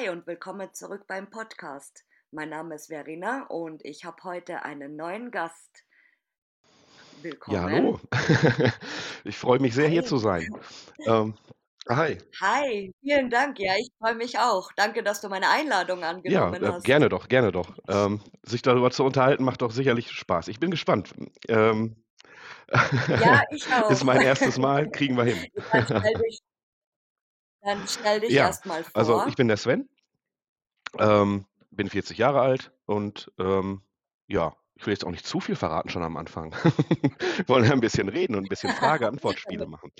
Hi und willkommen zurück beim Podcast. Mein Name ist Verena und ich habe heute einen neuen Gast. Ja, hallo. Willkommen. Ich freue mich sehr, hier Hi. zu sein. Ähm, hi. Hi, vielen Dank. Ja, ich freue mich auch. Danke, dass du meine Einladung Ja, angenommen äh, hast. gerne doch, gerne doch. Ähm, sich darüber zu unterhalten, macht doch sicherlich Spaß. Ich bin gespannt. Ähm, Ja, ich ist auch. mein erstes Mal, kriegen wir hin. Dich, dann stell dich Ja, erst mal also ich vor. bin der Sven, ähm, bin 40 Jahre alt und ähm, ja, ich will jetzt auch nicht zu viel verraten schon am Anfang. Wir wollen ja ein bisschen reden und ein bisschen Frage-Antwort-Spiele machen.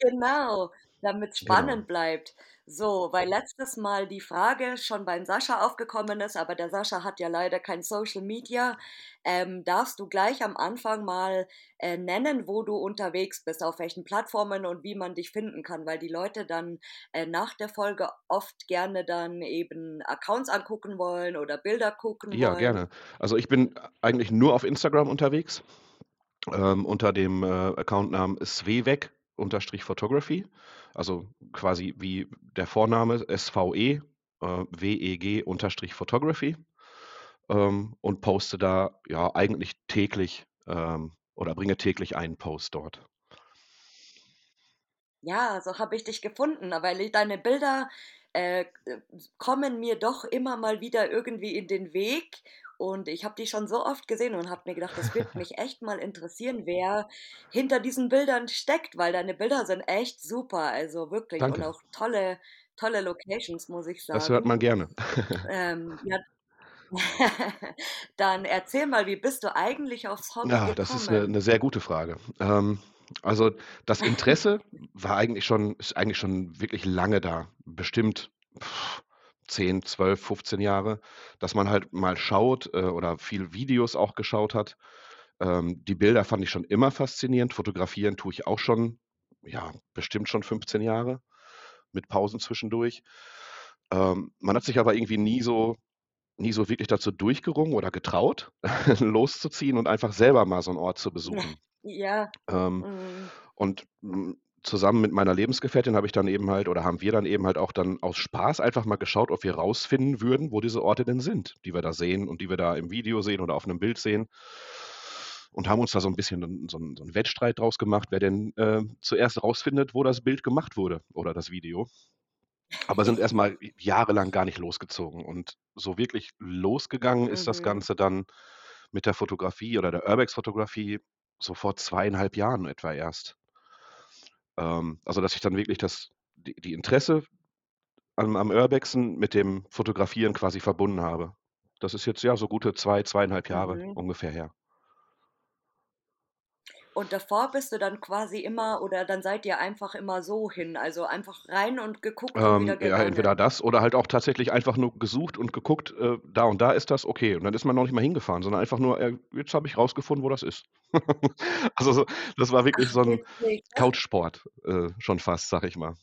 Genau, damit's Genau. spannend bleibt. So, weil letztes Mal die Frage schon beim Sascha aufgekommen ist, aber der Sascha hat ja leider kein Social Media. Ähm, darfst du gleich am Anfang mal äh, nennen, wo du unterwegs bist, auf welchen Plattformen und wie man dich finden kann, weil die Leute dann äh, nach der Folge oft gerne dann eben Accounts angucken wollen oder Bilder gucken Ja, wollen. gerne. Also ich bin eigentlich nur auf Instagram unterwegs. ähm, unter dem äh, Accountnamen sweweg-photography, also quasi wie der Vorname SVE, äh, WEG-photography ähm, und poste da ja eigentlich täglich ähm, oder bringe täglich einen Post dort. Ja, so habe ich dich gefunden, weil deine Bilder äh, kommen mir doch immer mal wieder irgendwie in den Weg. Und ich habe die schon so oft gesehen und habe mir gedacht, das wird mich echt mal interessieren, wer hinter diesen Bildern steckt, weil deine Bilder sind echt super, also wirklich. Und Danke, auch tolle, tolle Locations, muss ich das hört sagen. man gerne. Ähm, ja, dann erzähl mal, wie bist du eigentlich aufs Hobby Ja, das ist eine gekommen? 'ne sehr gute Frage. Ähm, also, das Interesse war eigentlich schon ist eigentlich schon wirklich lange da, bestimmt pff, 10, 12, 15 Jahre, dass man halt mal schaut, äh, oder viel Videos auch geschaut hat. Ähm, die Bilder fand ich schon immer faszinierend. Fotografieren tue ich auch schon, ja, bestimmt schon 15 Jahre mit Pausen zwischendurch. Ähm, man hat sich aber irgendwie nie so nie so wirklich dazu durchgerungen oder getraut, loszuziehen und einfach selber mal so 'n Ort zu besuchen. Ja, Ähm, mm, und, hm, zusammen mit meiner Lebensgefährtin habe ich dann eben halt oder haben wir dann eben halt auch dann aus Spaß einfach mal geschaut, ob wir rausfinden würden, wo diese Orte denn sind, die wir da sehen und die wir da im Video sehen oder auf 'nem Bild sehen. Und haben uns da so 'n bisschen so 'n so 'n Wettstreit draus gemacht, wer denn, äh, zuerst rausfindet, wo das Bild gemacht wurde oder das Video. Aber sind erst mal jahrelang gar nicht losgezogen. Und so wirklich losgegangen ist das mhm. Ganze dann mit der Fotografie oder der Urbex-Fotografie so vor 2,5 Jahren etwa erst. Ähm, also, dass ich dann wirklich das die die Interesse am am Urbexen mit dem Fotografieren quasi verbunden habe. Das ist jetzt, ja, so gute 2, 2,5 Jahre Mhm. ungefähr her. Und davor bist du dann quasi immer oder dann seid ihr einfach immer so hin, also einfach rein und geguckt und wieder Ähm, ja, entweder gegangen? das oder halt auch tatsächlich einfach nur gesucht und geguckt, äh, da und da ist das, okay. Und dann ist man noch nicht mal hingefahren, sondern einfach nur, äh, jetzt habe ich rausgefunden, wo das ist. Also, so das war wirklich Ach, so 'n witzig. Das Couchsport, äh, schon fast, sage ich mal.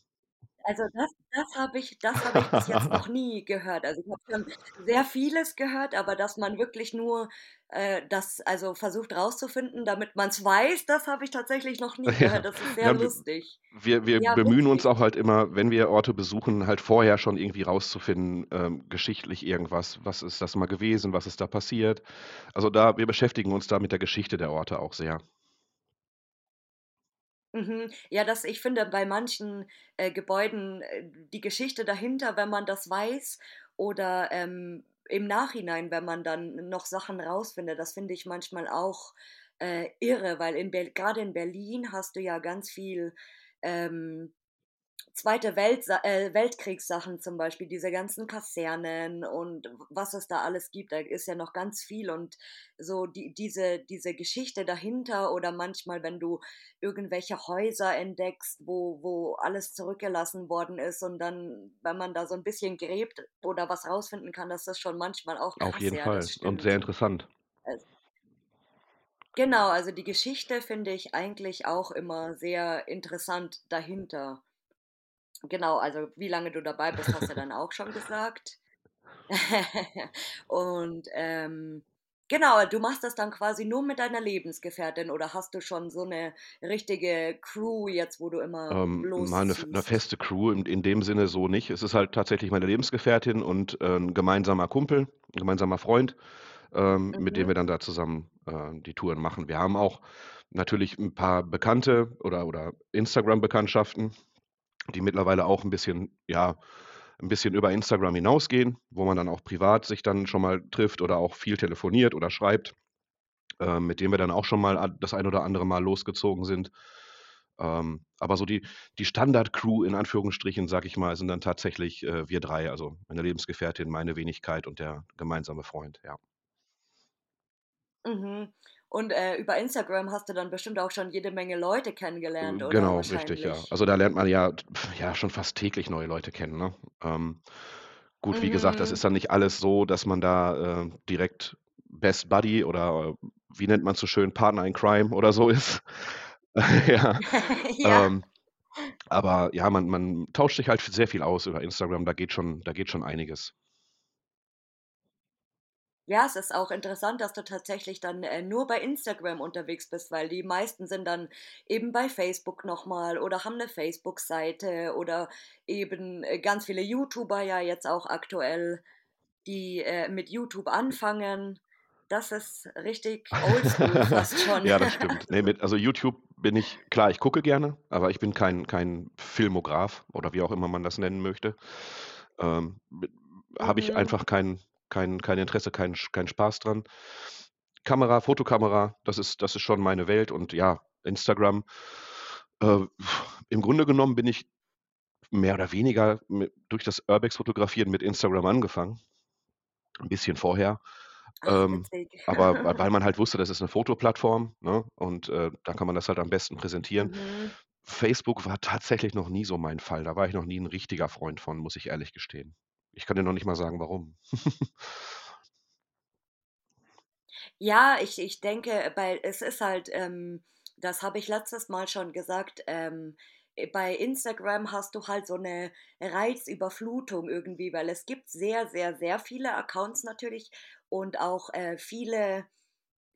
Also das das habe ich das habe ich bis jetzt noch nie gehört. Also, ich habe schon sehr vieles gehört, aber dass man wirklich nur, äh, das also versucht rauszufinden, damit man's weiß, das habe ich tatsächlich noch nie Ja, gehört. Das ist sehr ja, lustig. wir wir Ja, bemühen uns witzig. auch halt immer, wenn wir Orte besuchen, halt vorher schon irgendwie rauszufinden, ähm, geschichtlich irgendwas. Was ist das mal gewesen? Was ist da passiert? Also, da wir beschäftigen uns da mit der Geschichte der Orte auch sehr. Mhm. Ja, das ich finde bei manchen, äh, Gebäuden, äh, die Geschichte dahinter, wenn man das weiß oder, ähm, im Nachhinein, wenn man dann noch Sachen rausfindet, das finde ich manchmal auch, äh, irre, weil in Ber grade in Berlin hast du ja ganz viel, ähm Zweite Welt äh, Weltkriegssachen zum Beispiel, diese ganzen Kasernen und was es da alles gibt, da ist ja noch ganz viel und so die diese diese Geschichte dahinter oder manchmal, wenn du irgendwelche Häuser entdeckst, wo wo alles zurückgelassen worden ist und dann, wenn man da so ein bisschen gräbt oder was rausfinden kann, das ist schon manchmal auch Auf krass, jeden ja, das Fall und sehr interessant. Also genau, also die Geschichte finde ich eigentlich auch immer sehr interessant dahinter. Genau, also wie lange du dabei bist, hast du dann auch schon gesagt. Und, ähm, Genau, du machst das dann quasi nur mit deiner Lebensgefährtin oder hast du schon so 'ne richtige Crew jetzt, wo du immer Ähm, mal 'ne f 'ne losziehst? feste Crew in in dem Sinne so nicht. Es ist halt tatsächlich meine Lebensgefährtin und, äh, 'n gemeinsamer Kumpel, 'n gemeinsamer Freund, ähm, mit dem Mhm. wir dann da zusammen, äh, die Touren machen. Wir haben auch natürlich 'n paar Bekannte oder oder Instagram-Bekanntschaften, die mittlerweile auch 'n bisschen ja, 'n bisschen über Instagram hinausgehen, wo man dann auch privat sich dann schon mal trifft oder auch viel telefoniert oder schreibt, ähm, mit denen wir dann auch schon mal das ein oder andere Mal losgezogen sind. Ähm, aber so die die Standard-Crew in Anführungsstrichen, sage ich mal, sind dann tatsächlich, äh, wir 3, also meine Lebensgefährtin, meine Wenigkeit und der gemeinsame Freund, ja. Mhm. Und, äh, über Instagram hast du dann bestimmt auch schon jede Menge Leute kennengelernt, Äh, oder? genau, richtig, ja. Also, da lernt man ja ja, schon fast täglich neue Leute kennen, ne? Ähm, gut, wie gesagt, das Mhm. ist dann nicht alles so, dass man da, äh, direkt Best Buddy oder, äh, wie nennt man's so schön, Partner in Crime oder so ist. Ja, Ja. ähm, aber ja, man man tauscht sich halt sehr viel aus über Instagram, da geht schon da geht schon einiges. Ja, es ist auch interessant, dass du tatsächlich dann, äh, nur bei Instagram unterwegs bist, weil die meisten sind dann eben bei Facebook noch mal oder haben 'ne Facebook-Seite oder eben, äh, ganz viele YouTuber ja jetzt auch aktuell, die, äh, mit YouTube anfangen. Das ist richtig oldschool fast schon. Ja, das stimmt. Ne, mit also, YouTube bin ich klar, ich gucke gerne, aber ich bin kein kein Filmograf oder wie auch immer man das nennen möchte. Ähm, habe ich Mhm. einfach kein kein kein Interesse, keinen sch keinen Spaß dran. Kamera, Fotokamera, das ist das ist schon meine Welt und ja, Instagram, äh, im Grunde genommen bin ich mehr oder weniger mi durch das Urbex-Fotografieren mit Instagram angefangen. 'N bisschen vorher, Ach, ähm, aber weil man halt wusste, das ist 'ne Fotoplattform, ne, und, äh, da kann man das halt am besten präsentieren. Mhm. Facebook war tatsächlich noch nie so mein Fall. Da war ich noch nie 'n richtiger Freund von, muss ich ehrlich gestehen. Ich kann dir noch nicht mal sagen, warum. Ja, ich ich denke, weil es ist halt, ähm das habe ich letztes Mal schon gesagt, ähm, äh, bei Instagram hast du halt so 'ne Reizüberflutung irgendwie, weil es gibt sehr, sehr, sehr viele Accounts natürlich und auch, äh, viele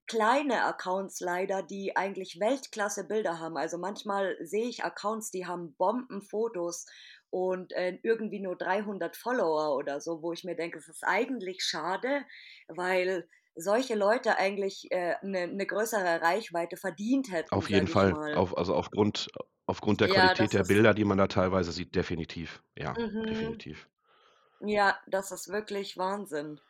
kleine Accounts leider, die eigentlich Weltklasse-Bilder haben. Also, manchmal sehe ich Accounts, die haben Bombenfotos und, äh, irgendwie nur 300 Follower oder so, wo ich mir denke: „Es ist eigentlich schade, weil solche Leute eigentlich, äh, 'ne 'ne größere Reichweite verdient hätten“, Auf jeden Fall. Auf also, aufgrund aufgrund der Ja, Qualität der Bilder, die man da teilweise sieht, definitiv. Ja, Mhm. definitiv. Ja, das ist wirklich Wahnsinn.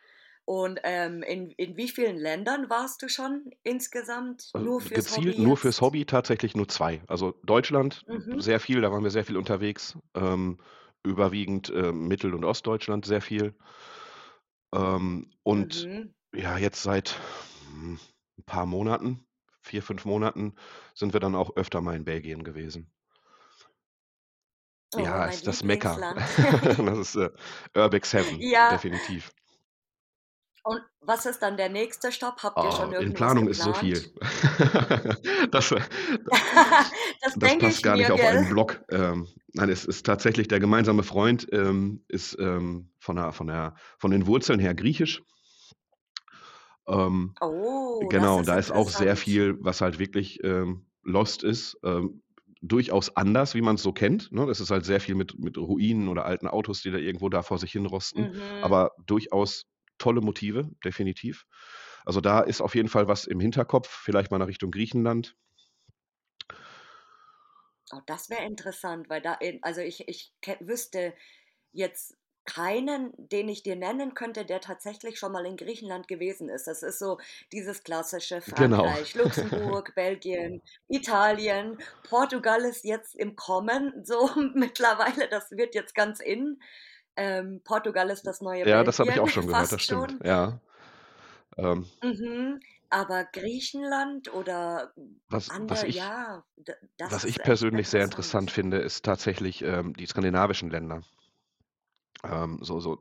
Und, ähm, in in wie vielen Ländern warst du schon insgesamt Äh, nur fürs gezielt Hobby nur fürs? Hobby tatsächlich nur 2. Also, Deutschland Mhm. sehr viel, da waren wir sehr viel unterwegs, ähm, überwiegend, ähm, Mittel und Ostdeutschland sehr viel. Ähm, und Mhm. ja, jetzt seit, hm, 'n paar Monaten, 4, 5 Monaten sind wir dann auch öfter mal in Belgien gewesen. Oh, Ja, ist das Mekka. Das ist, äh, Urbex Heaven, Ja. definitiv. Und was ist dann der nächste Stopp? Habt ihr schon Oh, in irgendwas Planung ist so viel. geplant? Das, äh, Das das denke passt gar nicht auf gell? einen Block. Ähm, nein, es ist tatsächlich der gemeinsame Freund, ähm, ist, ähm, von der von der von den Wurzeln her griechisch. Ähm, Oh, das genau, ist da ist auch sehr viel, was halt wirklich, ähm, lost ist, ähm, durchaus anders, wie man's so kennt, ne? Das ist halt sehr viel mit mit Ruinen oder alten Autos, die da irgendwo da vor sich hin rosten, Mhm. aber durchaus tolle Motive, definitiv. Also, da ist auf jeden Fall was im Hinterkopf, vielleicht mal nach Richtung Griechenland. Oh, das wäre interessant, weil da also, ich ich wüsste jetzt keinen, den ich dir nennen könnte, der tatsächlich schon mal in Griechenland gewesen ist. Das ist so dieses klassische Genau. Frankreich, Luxemburg, Belgien, Italien. Portugal ist jetzt im Kommen, so mittlerweile, das wird jetzt ganz in. Ähm, Portugal ist das neue Ja, das habe ich Belgien auch schon gehört, das stimmt, schon. ja. Ähm Mhm, aber Griechenland oder Was was andere ich ja, was ist ich persönlich sehr interessant finde, ist tatsächlich, ähm, die skandinavischen Länder. Ähm, so so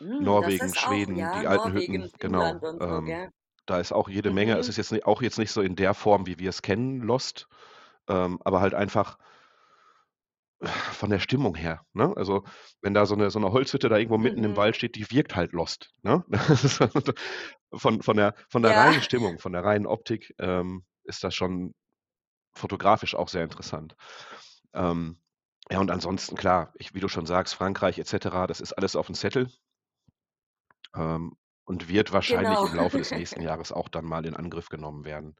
Hm, Norwegen, ist auch Schweden, ja, die alten Norwegen, Hütten, Finnland genau. so, Ähm, da ist auch jede Menge es ist Mhm. jetzt ni auch jetzt nicht so in der Form, wie wir es kennen, Lost, ähm, aber halt einfach von der Stimmung her, ne? Also, wenn da so 'ne so 'ne Holzhütte da irgendwo mitten im Mhm. Wald steht, die wirkt halt Lost, ne? Von von der von der Ja. reinen Stimmung, von der reinen Optik, ähm, ist das schon fotografisch auch sehr interessant. Ähm, ja, und ansonsten klar, ich wie du schon sagst, Frankreich et cetera, das ist alles auf'm Zettel. Ähm, und wird wahrscheinlich Genau. im Laufe des nächsten Jahres auch dann mal in Angriff genommen werden.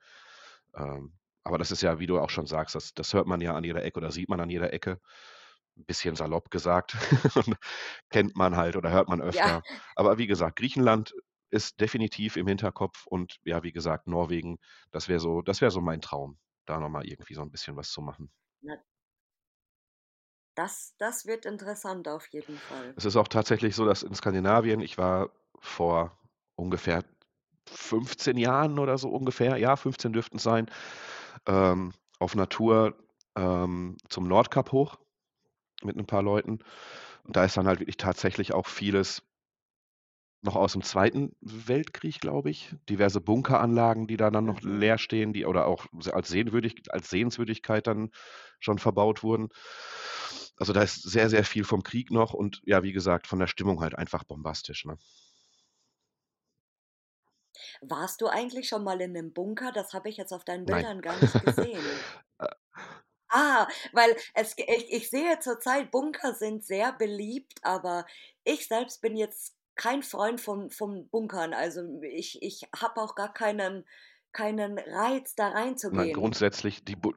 Ähm, aber das ist ja, wie du auch schon sagst, das das hört man ja an jeder Ecke oder sieht man an jeder Ecke. 'N bisschen salopp gesagt. Kennt man halt oder hört man Ja. öfter. Aber wie gesagt, Griechenland ist definitiv im Hinterkopf und ja, wie gesagt, Norwegen, das wäre so das wäre so mein Traum, da noch mal irgendwie so 'n bisschen was zu machen. Das das wird interessant auf jeden Fall. Es ist auch tatsächlich so, dass in Skandinavien ich war vor ungefähr 15 Jahren oder so ungefähr, ja, 15 dürften's sein, ähm, auf 'ner Tour, ähm, zum Nordkap hoch mit 'n paar Leuten. Und da ist dann halt wirklich tatsächlich auch vieles noch aus'm Zweiten Weltkrieg, glaube ich. Diverse Bunkeranlagen, die da dann noch Mhm. leer stehen, die oder auch als Sehnwürdig als Sehenswürdigkeit dann schon verbaut wurden. Also, da ist sehr, sehr viel vom Krieg noch und ja, wie gesagt, von der Stimmung halt einfach bombastisch, ne? Warst du eigentlich schon mal in 'nem Bunker? Das habe ich jetzt auf deinen Nein. Bildern gar nicht gesehen. Äh Ah, weil es g ich ich sehe zurzeit, Bunker sind sehr beliebt, aber ich selbst bin jetzt kein Freund von von Bunkern. Also, ich ich habe auch gar keinen keinen Reiz, da Nein, reinzugehen. grundsätzlich die Bu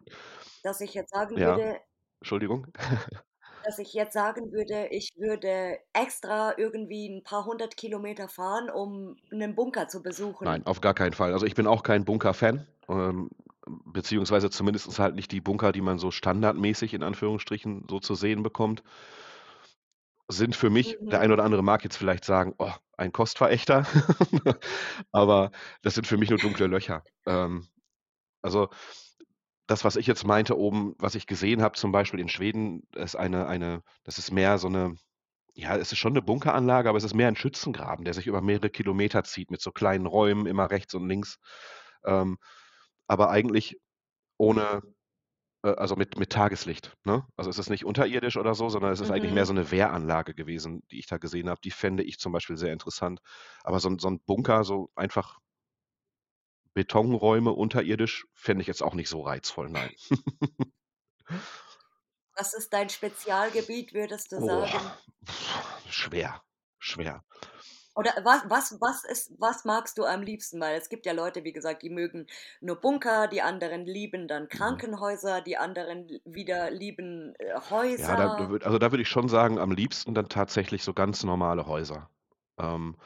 Dass ich jetzt sagen Ja, würde Entschuldigung. dass ich jetzt sagen würde, ich würde extra irgendwie 'n paar 100 Kilometer fahren, um 'nen Bunker zu Nein, besuchen. auf gar keinen Fall. Also, ich bin auch kein Bunker-Fan, ähm, beziehungsweise zumindestens halt nicht die Bunker, die man so standardmäßig in Anführungsstrichen so zu sehen bekommt. Sind für mich der ein Mhm. oder andere mag jetzt vielleicht sagen: „Oh, ein Kostverächter“, aber das sind für mich nur dunkle Löcher. Ähm, also, das, was ich jetzt meinte oben, was ich gesehen habe, zum Beispiel in Schweden, ist eine eine das ist mehr so 'ne ja, es ist schon 'ne Bunkeranlage, aber es ist mehr 'n Schützengraben, der sich über mehrere Kilometer zieht mit so kleinen Räumen immer rechts und links. Ähm, aber eigentlich ohne äh, also, mit mit Tageslicht, ne? Also, es ist nicht unterirdisch oder so, sondern es ist eigentlich mehr Mhm. so 'ne Wehranlage gewesen, die ich da gesehen habe. Die fände ich zum Beispiel sehr interessant. Aber so so 'n Bunker, so einfach Betonräume unterirdisch fände ich jetzt auch nicht so reizvoll, nein. Was ist dein Spezialgebiet, würdest du Oh, sagen? schwer, schwer. Oder was was was ist was magst du am liebsten? Weil es gibt ja Leute, wie gesagt, die mögen nur Bunker, die anderen lieben dann Mhm. Krankenhäuser, die anderen wieder lieben, äh, Ja, da Häuser. also, da würde ich schon sagen, am liebsten dann tatsächlich so ganz normale Häuser. Ähm,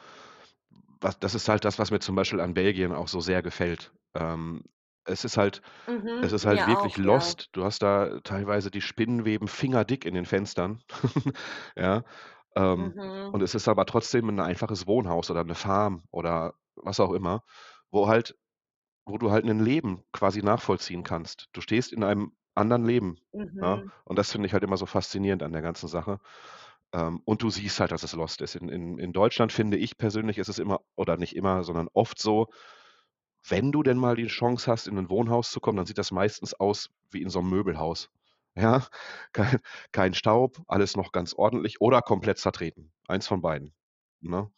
was das ist halt das, was mir zum Beispiel an Belgien auch so sehr gefällt. Ähm, es ist halt es Mhm, ist halt wirklich auch, ja. Lost. Du hast da teilweise die Spinnenweben fingerdick in den Fenstern, ja? Ähm, Mhm. und es ist aber trotzdem 'n einfaches Wohnhaus oder 'ne Farm oder was auch immer, wo halt wo du halt 'nen Leben quasi nachvollziehen kannst. Du stehst in einem anderen Leben, ja? Mhm. Und das finde ich halt immer so faszinierend an der ganzen Sache. Ähm, und du siehst halt, dass es Lost ist. In in in Deutschland finde ich persönlich, ist es immer oder nicht immer, sondern oft so, wenn du denn mal die Chance hast, in 'nen Wohnhaus zu kommen, dann sieht das meistens aus wie in so 'nem Möbelhaus, ja? Kein kein Staub, alles noch ganz ordentlich oder komplett zertreten. Eins von beiden, ne?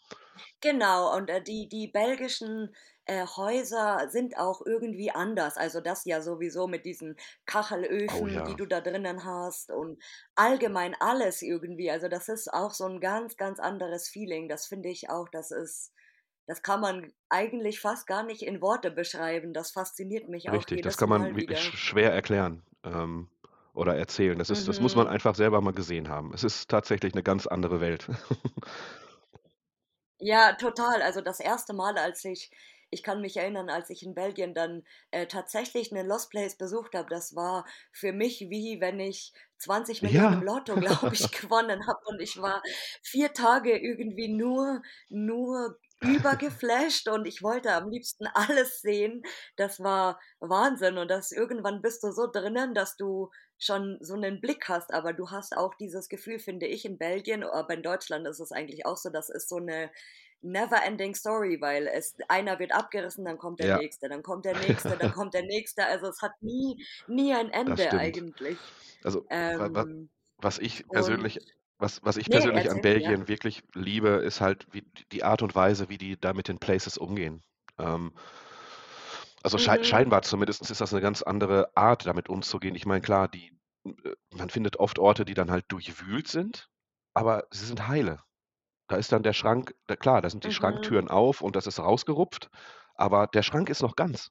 Genau, und, äh, die die belgischen, äh, Häuser sind auch irgendwie anders. Also, das ja sowieso mit diesen Oh Kachelöfen, die ja. du da drinnen hast und allgemein alles irgendwie. Also, das ist auch so 'n ganz, ganz anderes Feeling. Das finde ich auch, das ist das kann man eigentlich fast gar nicht in Worte beschreiben. Das fasziniert mich auch Richtig, das jedes kann man Mal wirklich wieder. sch schwer erklären, ähm, oder erzählen. Das ist das muss man Mhm. einfach selber mal gesehen haben. Es ist tatsächlich 'ne ganz andere Welt. Ja, total. Also, das 1. Mal, als ich ich kann mich erinnern, als ich in Belgien dann, äh, tatsächlich 'nen Lost Place besucht habe, das war für mich wie wenn ich 20.000.000 im Ja. Lotto, glaube ich, gewonnen habe und ich war 4 Tage irgendwie nur nur übergeflasht und ich wollte am liebsten alles sehen. Das war Wahnsinn und das irgendwann bist du so drinnen, dass du schon so 'nen Blick hast, aber du hast auch dieses Gefühl, finde ich, in Belgien, aber in Deutschland ist es eigentlich auch so, das ist so 'ne never ending story, weil es einer wird abgerissen, dann kommt der Ja. Nächste, dann kommt der Nächste, dann kommt der Nächste. Also, es hat nie nie ein Ende eigentlich. Also, Ähm was ich persönlich was was ich ne, persönlich an erzähl, ja. Belgien wirklich liebe, ist halt wie die Art und Weise, wie die da mit den Places umgehen. Ähm also Mhm. scheinbar zumindest ist das 'ne ganz andere Art, damit umzugehen. Ich meine, klar, die äh, man findet oft Orte, die dann halt durchwühlt sind, aber sie sind heile. Da ist dann der Schrank da klar, da sind die Mhm. Schranktüren auf und das ist rausgerupft, aber der Schrank ist noch ganz.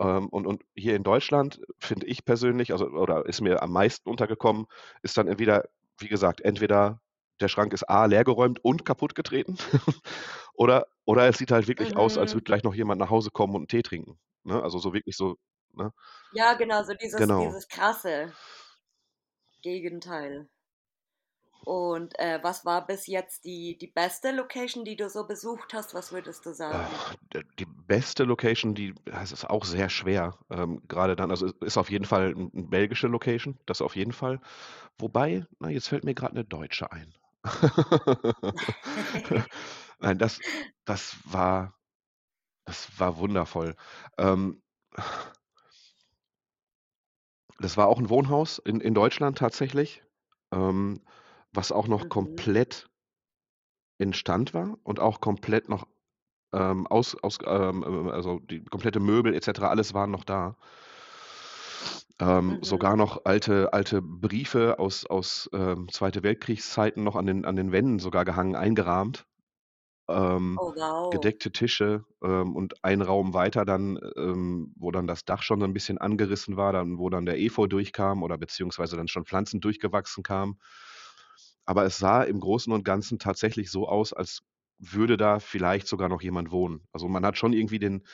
Ähm, und und hier in Deutschland finde ich persönlich, also oder ist mir am meisten untergekommen, ist dann entweder wie gesagt, entweder der Schrank ist A leergeräumt und kaputtgetreten oder oder es sieht halt wirklich aus, als Mhm. würde gleich noch jemand nach Hause kommen und 'n Tee trinken, ne? Also so wirklich so, ne? Ja, genau, so dieses Genau. dieses krasse Gegenteil. Und, äh, was war bis jetzt die die beste Location, die du so besucht hast? Was würdest du sagen? Die beste Location, die das ist auch sehr schwer, ähm, grade dann also ist auf jeden Fall 'n belgische Location, das auf jeden Fall. Wobei, na, jetzt fällt mir grad 'ne deutsche ein. Nein, das das war das war wundervoll. Ähm das war auch 'n Wohnhaus in in Deutschland tatsächlich, ähm, was auch noch Mhm. komplett Instand war und auch komplett noch, ähm, aus aus ähm, ähm, also die komplette Möbel et cetera, alles war noch da. Ähm, Mhm. sogar noch alte alte Briefe aus aus, ähm, Zweite Weltkriegszeiten noch an den an den Wänden sogar gehangen, eingerahmt. Ähm, Oh, wow. gedeckte Tische, ähm, und ein Raum weiter dann, ähm, wo dann das Dach schon so 'n bisschen angerissen war, dann wo dann der Efeu durchkam oder beziehungsweise dann schon Pflanzen durchgewachsen kamen. Aber es sah im Großen und Ganzen tatsächlich so aus, als würde da vielleicht sogar noch jemand wohnen. Also, man hat schon irgendwie den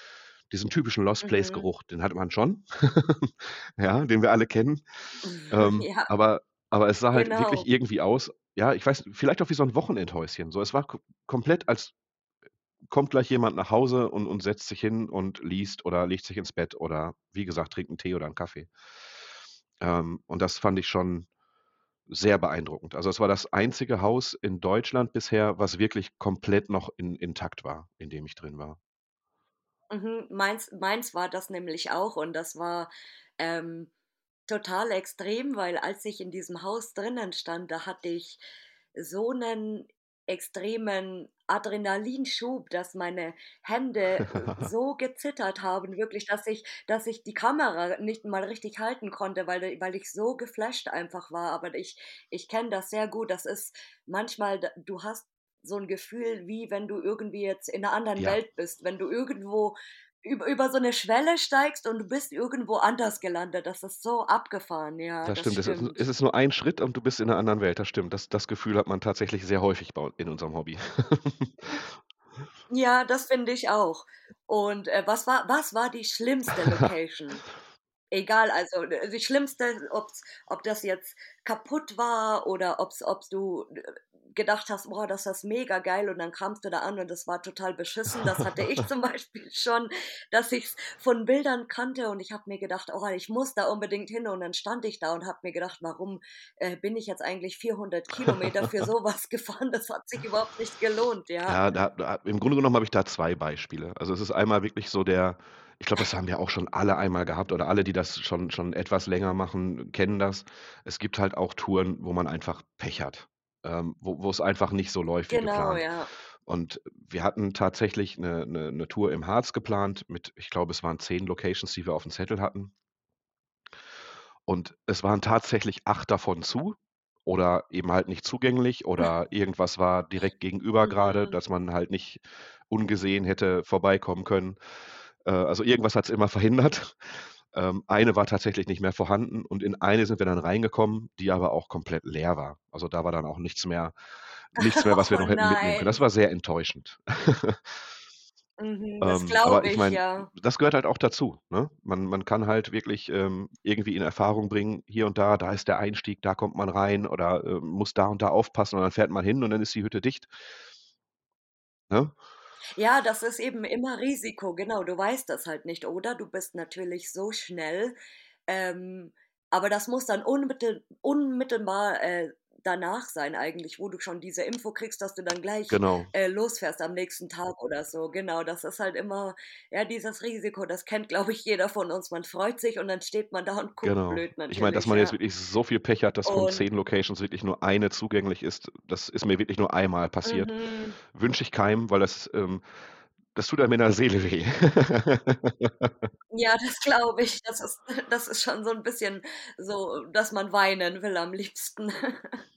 diesen typischen Lost Place Mhm. Geruch, den hatte man schon, ja, den wir alle kennen. Ähm, Ja. aber aber es sah halt wirklich Genau. irgendwie aus ja, ich weiß vielleicht auch wie so 'n Wochenendhäuschen. So, es war ko komplett, als kommt gleich jemand nach Hause und und setzt sich hin und liest oder legt sich ins Bett oder wie gesagt, trinkt 'n Tee oder 'n Kaffee. Ähm, und das fand ich schon sehr beeindruckend. Also, es war das einzige Haus in Deutschland bisher, was wirklich komplett noch in intakt war, in dem ich drin war. Mhm, meins meins war das nämlich auch und das war, ähm, total extrem, weil als ich in diesem Haus drinnen stand, da hatte ich so 'nen extremen Adrenalinschub, dass meine Hände, äh, so gezittert haben, wirklich, dass ich dass ich die Kamera nicht mal richtig halten konnte, weil weil ich so geflasht einfach war. Aber ich ich kenne das sehr gut. Das ist manchmal du hast so 'n Gefühl, wie wenn du irgendwie jetzt in 'ner anderen Ja. Welt bist, wenn du irgendwo üb über so 'ne Schwelle steigst und du bist irgendwo anders gelandet. Das ist so abgefahren, ja, Das das stimmt. Es ist stimmt. es ist nur ein Schritt und du bist in 'ner anderen Welt. Das stimmt. Das das Gefühl hat man tatsächlich sehr häufig in unserem Hobby. Ja, das finde ich auch. Und, äh, was war was war die schlimmste Location? Egal, also, äh, die schlimmste, ob das jetzt kaputt war oder ob's ob's du, äh, gedacht hast: „Boah, das ist mega geil“ und dann kamst du da an und das war total beschissen. Das hatte ich zum Beispiel schon, dass ich's von Bildern kannte und ich habe mir gedacht: „Oh, ich muss da unbedingt hin“ und dann stand ich da und habe mir gedacht: „Warum, äh, bin ich jetzt eigentlich 400 Kilometer für so was gefahren? Das hat sich überhaupt nicht gelohnt“, ja. Ja, da da im Grunde genommen habe ich da 2 Beispiele. Also, es ist einmal wirklich so der ich glaube, das haben wir auch schon alle einmal gehabt oder alle, die das schon schon etwas länger machen, kennen das. Es gibt halt auch Touren, wo man einfach Pech hat, ähm, wo wo's einfach nicht so läuft wie Genau, geplant. ja. Und wir hatten tatsächlich 'ne 'ne 'ne Tour im Harz geplant mit ich glaube, es waren 10 Locations, die wir auf'm Zettel hatten. Und es waren tatsächlich 8 davon zu oder eben halt nicht zugänglich oder irgendwas war direkt gegenüber grade, Mhm. dass man halt nicht ungesehen hätte vorbeikommen können. Äh, also irgendwas hat's immer verhindert. Ähm, eine war tatsächlich nicht mehr vorhanden und in eine sind wir dann reingekommen, die aber auch komplett leer war. Also, da war dann auch nichts mehr nichts mehr, was wir Oh noch hätten mitnehmen können. Das nein. war sehr enttäuschend. Mhm, das Ähm, aber glaube ich ich, meine, ja. das gehört halt auch dazu, ne? Man man kann halt wirklich, ähm, irgendwie in Erfahrung bringen, hier und da, da ist der Einstieg, da kommt man rein oder, ähm, muss da und da aufpassen und dann fährt man hin und dann ist die Hütte dicht. Ne? Ja, das ist eben immer Risiko, genau. Du weißt das halt nicht, oder du bist natürlich so schnell, ähm, aber das muss dann unmittel unmittelbar, äh danach sein eigentlich, wo du schon diese Info kriegst, dass du dann gleich Genau. äh, losfährst am nächsten Tag oder so. Genau, das ist halt immer, ja, dieses Risiko, das kennt, glaube ich, jeder von uns. Man freut sich und dann steht man da und guckt Genau. blöd Ich meine, dass natürlich, man jetzt ja. wirklich so viel Pech hat, dass von Und 10 Locations wirklich nur eine zugänglich ist, das ist mir wirklich nur einmal passiert. mhm. Wünsche ich keinem, weil das, ähm, das tut einem in der Seele weh. Ja, das glaube ich. Das ist, das ist schon so ein bisschen so, dass man weinen will am liebsten.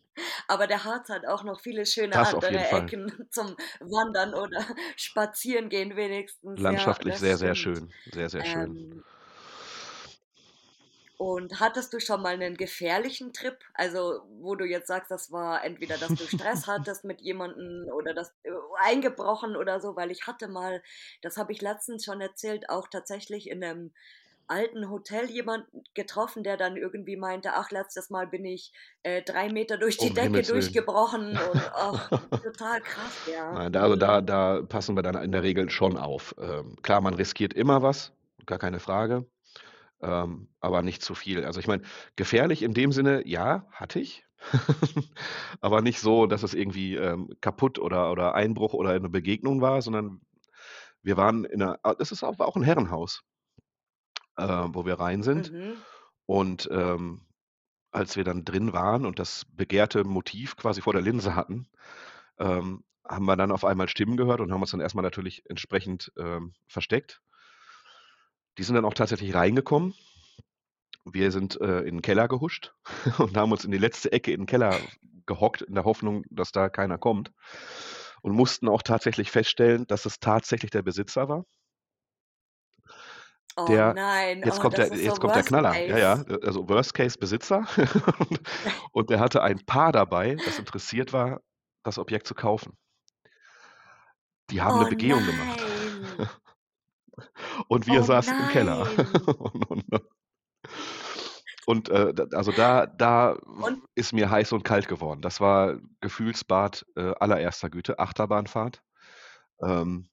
Aber der Harz hat auch noch viele schöne Das andere Fall. Ecken zum Wandern oder Spazieren gehen wenigstens. Ja, Landschaftlich das sehr, sehr schön. Sehr, sehr schön. Ähm, und hattest du schon mal einen gefährlichen Trip? Also, wo du jetzt sagst, das war entweder, dass du Stress hattest mit jemandem oder das äh, eingebrochen oder so, weil ich hatte mal, das habe ich letztens schon erzählt, auch tatsächlich in einem alten Hotel jemanden getroffen, der dann irgendwie meinte, ach, letztes Mal bin ich äh, drei Meter durch die Um Decke Himmels Willen. durchgebrochen und ach, total krass, ja. Nein, da, also da, da passen wir dann in der Regel schon auf. Ähm, klar, man riskiert immer was, gar keine Frage, ähm, aber nicht zu viel. Also ich meine, gefährlich in dem Sinne, ja, hatte ich, aber nicht so, dass es irgendwie ähm, kaputt oder, oder Einbruch oder eine Begegnung war, sondern wir waren in einer, ah, das ist auch, war auch ein Herrenhaus, äh, wo wir rein sind. Mhm. Und ähm, als wir dann drin waren und das begehrte Motiv quasi vor der Linse hatten, ähm, haben wir dann auf einmal Stimmen gehört und haben uns dann erstmal natürlich entsprechend ähm, versteckt. Die sind dann auch tatsächlich reingekommen. Wir sind äh, in den Keller gehuscht und haben uns in die letzte Ecke in den Keller gehockt, in der Hoffnung, dass da keiner kommt. Und mussten auch tatsächlich feststellen, dass es tatsächlich der Besitzer war. Oh Der, nein, jetzt oh, kommt der, jetzt so kommt der Knaller. Ja, ja, Case. also Worst Case Besitzer. und, und der hatte ein Paar dabei, das interessiert war, das Objekt zu kaufen. Die haben eine Oh Begehung gemacht. Nein. Und wir Oh saßen im Keller. nein. und und, und äh, also da, da Und ist mir heiß und kalt geworden. Das war Gefühlsbad äh, allererster Güte, Achterbahnfahrt. Ähm,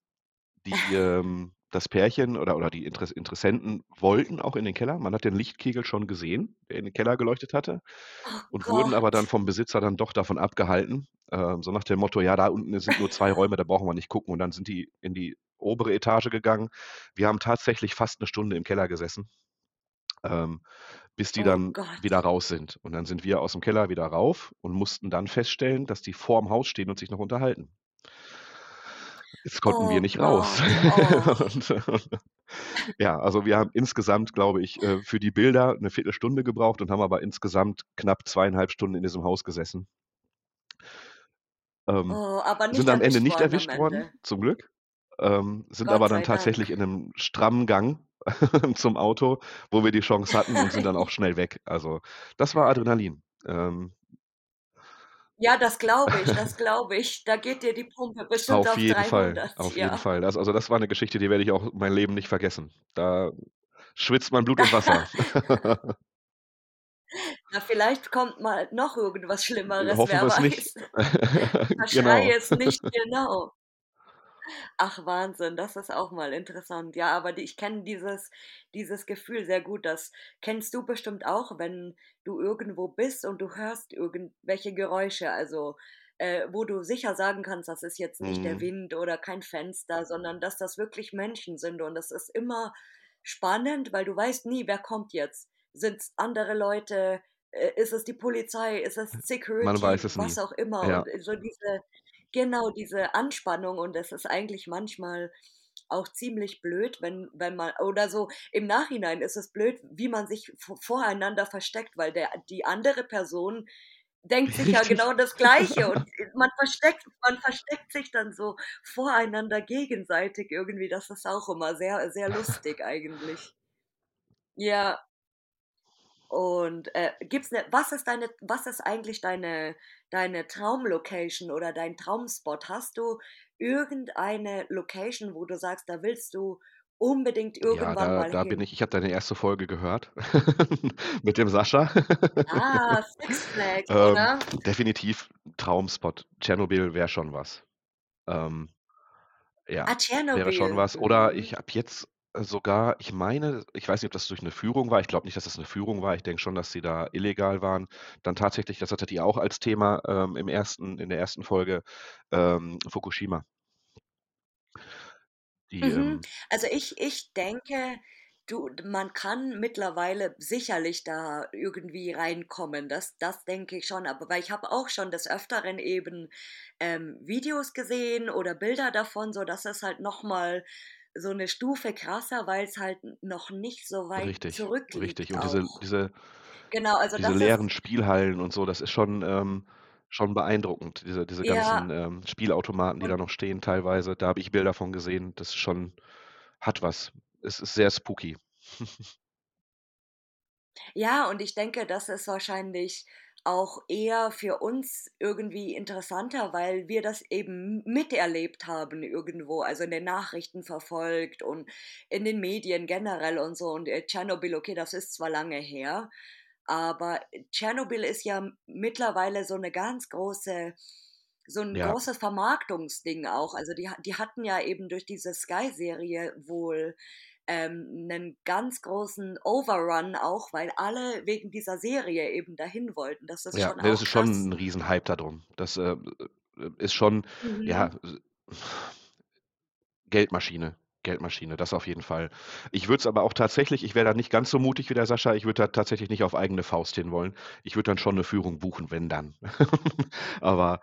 die, ähm, das Pärchen oder, oder die Interess Interessenten wollten auch in den Keller. Man hat den Lichtkegel schon gesehen, der in den Keller geleuchtet hatte. oh Und wurden aber dann Gott. vom Besitzer dann doch davon abgehalten. Ähm, so nach dem Motto, ja, da unten sind nur zwei Räume, da brauchen wir nicht gucken. Und dann sind die in die obere Etage gegangen. Wir haben tatsächlich fast eine Stunde im Keller gesessen, ähm, bis die Oh dann Gott. wieder raus sind. Und dann sind wir aus dem Keller wieder rauf und mussten dann feststellen, dass die vorm Haus stehen und sich noch unterhalten. Jetzt konnten wir Oh nicht raus. Oh. und, und, ja, also wir haben insgesamt, glaube ich, äh, für die Bilder eine Viertelstunde gebraucht und haben aber insgesamt knapp zweieinhalb Stunden in diesem Haus gesessen. Ähm, Oh, sind am Ende nicht worden erwischt worden, zum Glück. Ähm, sind Gott aber dann sei Dank. tatsächlich in einem strammen Gang zum Auto, wo wir die Chance hatten und sind dann auch schnell weg. Also das war Adrenalin. Ähm, Ja, das glaube ich, das glaube ich. Da geht dir die Pumpe bestimmt auf auf jeden Fall, 300, auf jeden ja. Fall. Das, also das war eine Geschichte, die werde ich auch mein Leben nicht vergessen. Da schwitzt man Blut und Wasser. Na, vielleicht kommt mal noch irgendwas Schlimmeres, Hoffen wir wer es nicht. weiß. genau. Es nicht genau. Ach, Wahnsinn, das ist auch mal interessant. Ja, aber die, ich kenne dieses, dieses Gefühl sehr gut. Das kennst du bestimmt auch, wenn du irgendwo bist und du hörst irgendwelche Geräusche, also äh, wo du sicher sagen kannst, das ist jetzt nicht der Mhm. Wind oder kein Fenster, sondern dass das wirklich Menschen sind. Und das ist immer spannend, weil du weißt nie, wer kommt jetzt. Sind es andere Leute? Äh, Ist es die Polizei? Ist es Man Security? weiß es Was nie. auch immer. Ja. Und so diese, genau diese Anspannung. Und es ist eigentlich manchmal auch ziemlich blöd, wenn, wenn man, oder so im Nachhinein ist es blöd, wie man sich voreinander versteckt, weil der, die andere Person denkt sich ja genau das Gleiche und man versteckt, man versteckt sich dann so voreinander gegenseitig irgendwie. Das ist auch immer sehr, sehr lustig eigentlich. Ja, und äh, gibt's ne, was ist deine, was ist eigentlich deine, deine Traumlocation oder dein Traumspot? Hast du irgendeine Location, wo du sagst, da willst du unbedingt Ja, irgendwann da, mal da bin hin? ich. Ich habe deine erste Folge gehört mit dem Sascha. Ah, Six Flags, ähm, oder? definitiv Traumspot. Tschernobyl wäre schon was. Ähm, ja, Ah, wäre schon was. Oder Mhm. ich habe jetzt sogar ich meine, ich weiß nicht, ob das durch 'ne Führung war. Ich glaube nicht, dass das 'ne Führung war. Ich denke schon, dass sie da illegal waren. Dann tatsächlich, das hattet ihr auch als Thema, ähm, im 1. in der 1. Folge, ähm, Fukushima. Die, Mhm. ähm Also, ich ich denke, du man kann mittlerweile sicherlich da irgendwie reinkommen. Das das denke ich schon. Aber weil ich habe auch schon des Öfteren eben, ähm, Videos gesehen oder Bilder davon, so dass es halt noch mal so 'ne Stufe krasser, weil's halt n noch nicht so weit Richtig, richtig. zurückliegt Und diese auch. diese Genau, also diese das ist leeren Spielhallen und so, das ist schon, ähm schon beeindruckend. Diese diese ganzen, Ja. ähm, Spielautomaten, die da noch stehen teilweise. Da habe ich Bilder von gesehen. Das ist schon hat was. Es ist sehr spooky. Ja, und ich denke, das ist wahrscheinlich auch eher für uns irgendwie interessanter, weil wir das eben miterlebt haben irgendwo, also in den Nachrichten verfolgt und in den Medien generell und so. Und, äh, Tschernobyl, okay, das ist zwar lange her, aber Tschernobyl ist ja mittlerweile so 'ne ganz große so 'n Ja. großes Vermarktungsding auch. Also, die die hatten ja eben durch diese Sky-Serie wohl, ähm, 'nen ganz großen Overrun auch, weil alle wegen dieser Serie eben dahin wollten. Das ist Ja, schon ne, das ist schon krass. 'n Riesenhype da drum. Das, äh, äh, ist schon, ja, Mhm. s Geldmaschine, Geldmaschine, das auf jeden Fall. Ich würde es aber auch tatsächlich ich wäre da nicht ganz so mutig wie der Sascha. Ich würde da tatsächlich nicht auf eigene Faust hin wollen. Ich würde dann schon 'ne Führung buchen, wenn dann. Aber,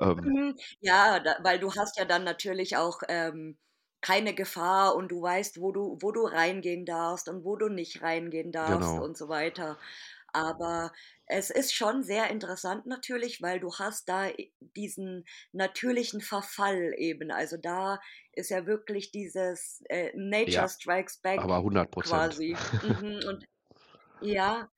ähm Mhm. Ja, da weil du hast ja dann natürlich auch, ähm, keine Gefahr und du weißt, wo du wo du reingehen darfst und wo du nicht reingehen darfst Genau. und so weiter. Aber es ist schon sehr interessant natürlich, weil du hast da diesen natürlichen Verfall eben. Also, da ist ja wirklich dieses, äh, Nature Ja, strikes back aber 100 %. quasi. Mhm, und ja.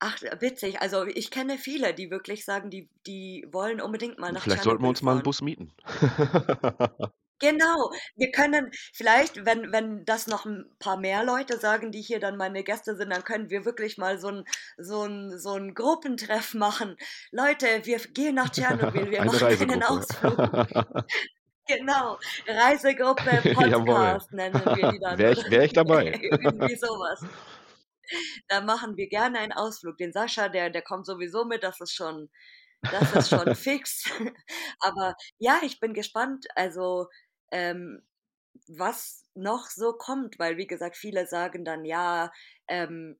Ach, witzig. Also, ich kenne viele, die wirklich sagen, die die wollen unbedingt mal nach Vielleicht sollten wir Tschernobyl uns mal 'n fahren. Bus mieten. Genau. Wir können vielleicht, wenn wenn das noch 'n paar mehr Leute sagen, die hier dann meine Gäste sind, dann können wir wirklich mal so 'n so 'n so 'n Gruppentreff machen. „Leute, wir gehen nach Tschernobyl, wir Eine machen einen. Ausflug.“ Genau. „Reisegruppe. Podcast“ nennen wir die dann Wäre ich wäre ich dabei. irgendwie so was. Da machen wir gerne einen Ausflug. Den Sascha, der der kommt sowieso mit, das ist schon das ist schon fix. Aber ja, ich bin gespannt, also, ähm, was noch so kommt, weil wie gesagt, viele sagen dann, ja, ähm,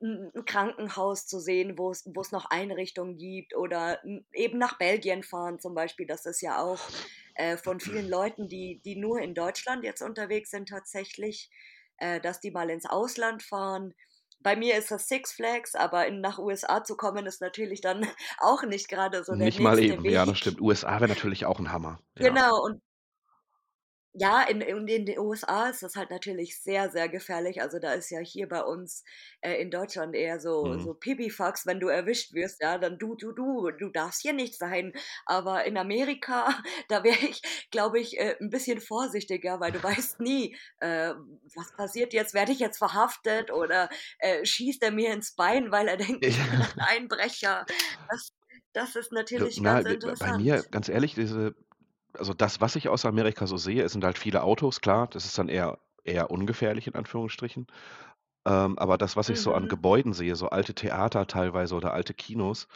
'n 'n Krankenhaus zu sehen, wo's wo's noch Einrichtungen gibt oder eben nach Belgien fahren zum Beispiel. Das ist ja auch, äh, von vielen Leuten, die die nur in Deutschland jetzt unterwegs sind tatsächlich, äh, dass die mal ins Ausland fahren. Bei mir ist das Six Flags, aber in nach USA zu kommen, ist natürlich dann auch nicht grade so der Nicht mal eben. Ja, das Weg. stimmt. USA wäre natürlich auch 'n Hammer, ja. Genau und Ja, in in in den USA ist das halt natürlich sehr, sehr gefährlich. Also, da ist ja hier bei uns, äh, in Deutschland eher so Mhm. so Pipifax, wenn du erwischt wirst, ja, dann „du, du, du, du darfst hier nicht sein.“ Aber in Amerika, da wäre ich, glaube ich, äh, 'n bisschen vorsichtiger, weil du weißt nie, äh, was passiert jetzt? Werde ich jetzt verhaftet oder, äh, schießt er mir ins Bein, weil er denkt, ich bin ein. Einbrecher? Das das ist natürlich na, ganz b bei mir, interessant. ganz ehrlich, diese also, das, was ich aus Amerika so sehe, es sind halt viele Autos, klar, das ist dann eher eher ungefährlich in Anführungsstrichen. Ähm, aber das, was ich so an Mhm. Gebäuden sehe, so alte Theater teilweise oder alte Kinos,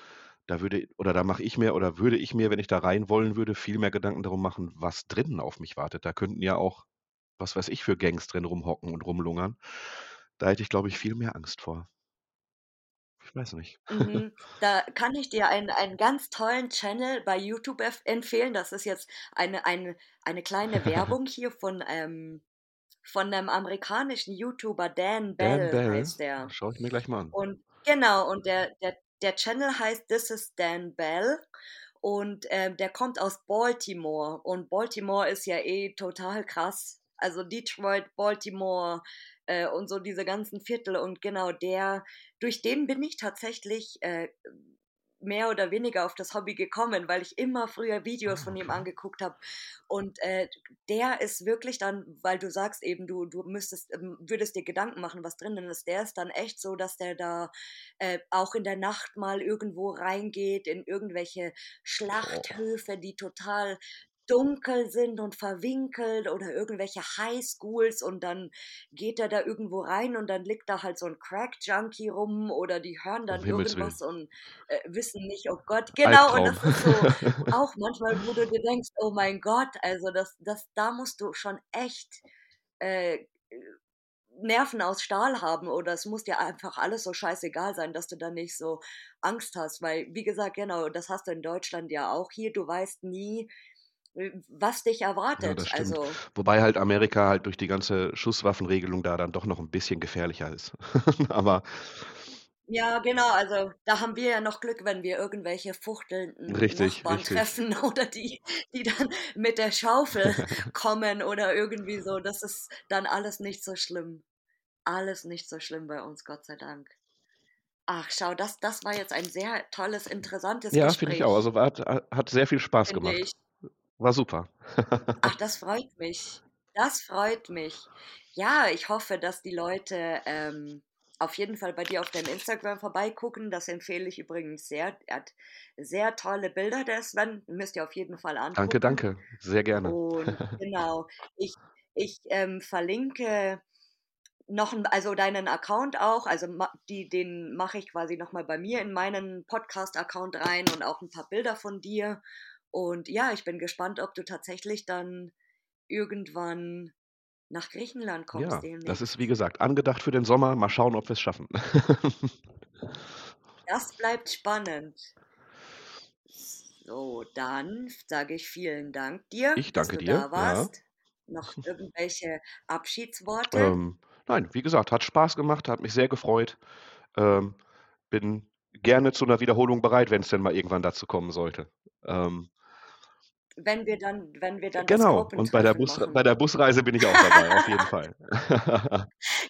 da würde oder da mache ich mir oder würde ich mir, wenn ich da rein wollen würde, viel mehr Gedanken darum machen, was drinnen auf mich wartet. Da könnten ja auch, was weiß ich, für Gangs drin rumhocken und rumlungern. Da hätte ich, glaube ich, viel mehr Angst vor. Ich weiß nicht. Mhm. Da kann ich dir einen einen ganz tollen Channel bei YouTube empfehlen. Das ist jetzt eine eine eine kleine Werbung hier von, ähm von 'nem amerikanischen YouTuber, Dan Dan Bell Bell? heißt der. Schaue ich mir gleich mal an. Und genau, und der der der Channel heißt „This is Dan Bell“ und, ähm, der kommt aus Baltimore und Baltimore ist ja eh total krass. Also, Detroit, Baltimore, äh, und so diese ganzen Viertel und genau der durch den bin ich tatsächlich, äh, mehr oder weniger auf das Hobby gekommen, weil ich immer früher Videos Ah, von ihm angeguckt habe. Und, äh, der ist wirklich dann weil du sagst eben, du du müsstest ähm, würdest dir Gedanken machen, was drinnen ist. Der ist dann echt so, dass der da, äh, auch in der Nacht mal irgendwo reingeht in irgendwelche. Schlachthöfe, die total dunkel sind und verwinkelt oder irgendwelche Highschools und dann geht er da irgendwo rein und dann liegt da halt so ein Crack-Junkie rum oder die hören dann irgendwas und äh, wissen nicht, oh Gott, genau, und Albtraum. das ist so auch manchmal, wo du dir denkst, oh mein Gott, also das, das, da musst du schon echt äh, Nerven aus Stahl haben oder es muss dir einfach alles so scheißegal sein, dass du da nicht so Angst hast, weil, wie gesagt, genau, das hast du in Deutschland ja auch hier, du weißt nie, was dich Ja, erwartet. stimmt. Also, Wobei halt Amerika halt durch die ganze Schusswaffenregelung da dann doch noch ein bisschen gefährlicher ist. Aber ja, genau, also da haben wir ja noch Glück, wenn wir irgendwelche fuchtelnden richtig, Nachbarn richtig. treffen oder die, die dann mit der Schaufel kommen oder irgendwie so. Das ist dann alles nicht so schlimm. Alles nicht so schlimm bei uns, Gott sei Dank. Ach, schau, das, das war jetzt ein sehr tolles, interessantes Ja, finde ich auch. Gespräch, Also hat, hat sehr viel Spaß finde gemacht. ich. War super. Ach, das freut mich. Das freut mich. Ja, ich hoffe, dass die Leute ähm, auf jeden Fall bei dir auf deinem Instagram vorbeigucken. Das empfehle ich übrigens sehr. Er hat sehr tolle Bilder, der Sven. Müsst ihr auf jeden Fall Danke, angucken. danke. Sehr gerne. Und genau, ich, ich ähm, verlinke noch, ein, also deinen Account auch, also die, den mache ich quasi nochmal bei mir in meinen Podcast-Account rein und auch ein paar Bilder von dir. Und ja, ich bin gespannt, ob du tatsächlich dann irgendwann nach Griechenland kommst Ja, das demnächst. ist wie gesagt angedacht für den Sommer. Mal schauen, ob wir es schaffen. Das bleibt spannend. So, dann sage ich vielen Dank dir, Ich dass danke du da dir. Ja. warst. Noch irgendwelche Abschiedsworte? Ähm, nein, wie gesagt, hat Spaß gemacht, hat mich sehr gefreut. Ähm, bin gerne zu einer Wiederholung bereit, wenn es denn mal irgendwann dazu kommen sollte. Ähm, Wenn wir dann, wenn wir dann genau. Und bei der, Bus, bei der Busreise bin ich auch dabei, auf jeden Fall.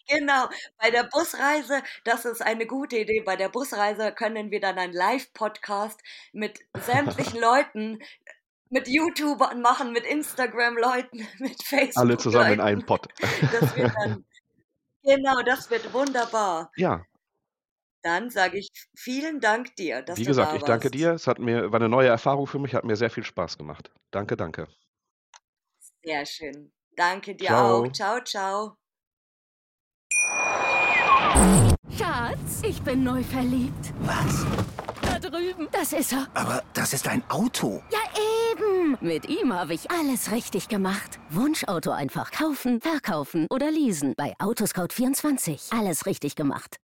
Genau, bei der Busreise, das ist eine gute Idee. Bei der Busreise können wir dann einen Live-Podcast mit sämtlichen Leuten, mit YouTubern machen, mit Instagram-Leuten, mit Alle zusammen in einem. Pott. Das wird dann, genau, das wird wunderbar. Ja, Dann sage ich vielen Dank dir, dass wie du gesagt, da ich danke warst. dir. Es hat mir, war eine neue Erfahrung für mich, hat mir sehr viel Spaß gemacht. Danke, danke. Sehr schön. Danke dir Ciao. auch. Ciao, ciao. Schatz, ich bin neu verliebt. Was? Da drüben. Das ist er. Aber das ist ein Auto. Ja, eben. Mit ihm habe ich alles richtig gemacht. Wunschauto einfach kaufen, verkaufen oder leasen. Bei Autoscout24. Alles richtig gemacht.